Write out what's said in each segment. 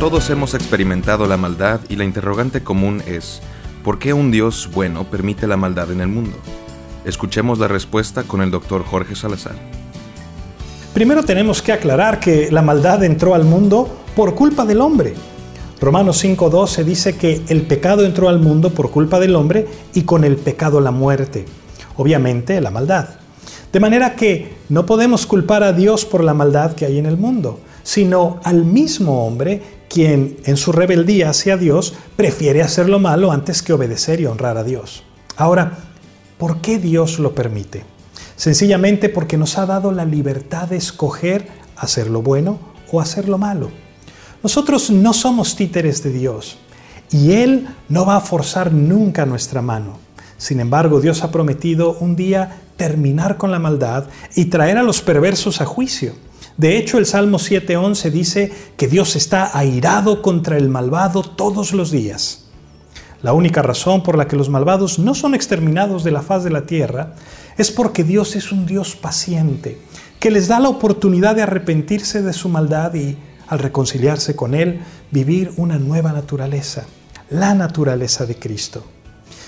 Todos hemos experimentado la maldad y la interrogante común es, ¿por qué un Dios bueno permite la maldad en el mundo? Escuchemos la respuesta con el doctor Jorge Salazar. Primero tenemos que aclarar que la maldad entró al mundo por culpa del hombre. Romanos 5.12 dice que el pecado entró al mundo por culpa del hombre y con el pecado la muerte. Obviamente la maldad. De manera que no podemos culpar a Dios por la maldad que hay en el mundo, sino al mismo hombre quien en su rebeldía hacia Dios prefiere hacer lo malo antes que obedecer y honrar a Dios. Ahora, ¿por qué Dios lo permite? Sencillamente porque nos ha dado la libertad de escoger hacer lo bueno o hacer lo malo. Nosotros no somos títeres de Dios y Él no va a forzar nunca nuestra mano. Sin embargo, Dios ha prometido un día terminar con la maldad y traer a los perversos a juicio. De hecho, el Salmo 7.11 dice que Dios está airado contra el malvado todos los días. La única razón por la que los malvados no son exterminados de la faz de la tierra es porque Dios es un Dios paciente, que les da la oportunidad de arrepentirse de su maldad y, al reconciliarse con Él, vivir una nueva naturaleza, la naturaleza de Cristo.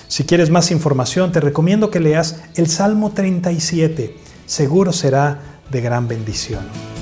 Si quieres más información, te recomiendo que leas el Salmo 37. Seguro será de gran bendición.